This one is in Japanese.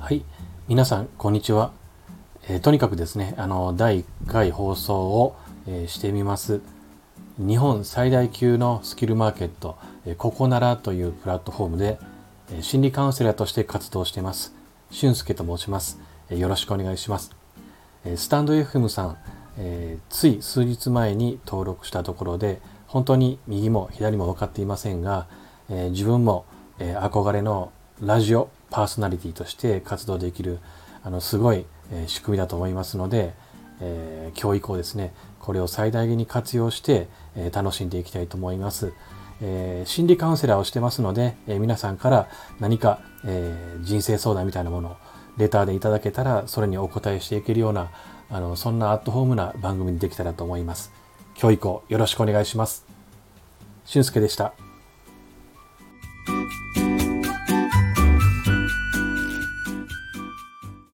はい。皆さんこんにちは、えー、とにかくですねあの第1回放送を、えー、してみます。日本最大級のスキルマーケット、えー、ここならというプラットフォームで、えー、心理カウンセラーとして活動しています。俊介と申します、えー、よろしくお願いします、えー、スタンド FM さん、えー、つい数日前に登録したところで本当に右も左も分かっていませんが、えー、自分も、えー、憧れのラジオパーソナリティとして活動できるあのすごい、えー、仕組みだと思いますので、えー、今日以降ですねこれを最大限に活用して、えー、楽しんでいきたいと思います、えー、心理カウンセラーをしてますので、えー、皆さんから何か、えー、人生相談みたいなものをレターでいただけたらそれにお答えしていけるようなあのそんなアットホームな番組にできたらと思います。今日以降よろしくお願いします。俊介でした。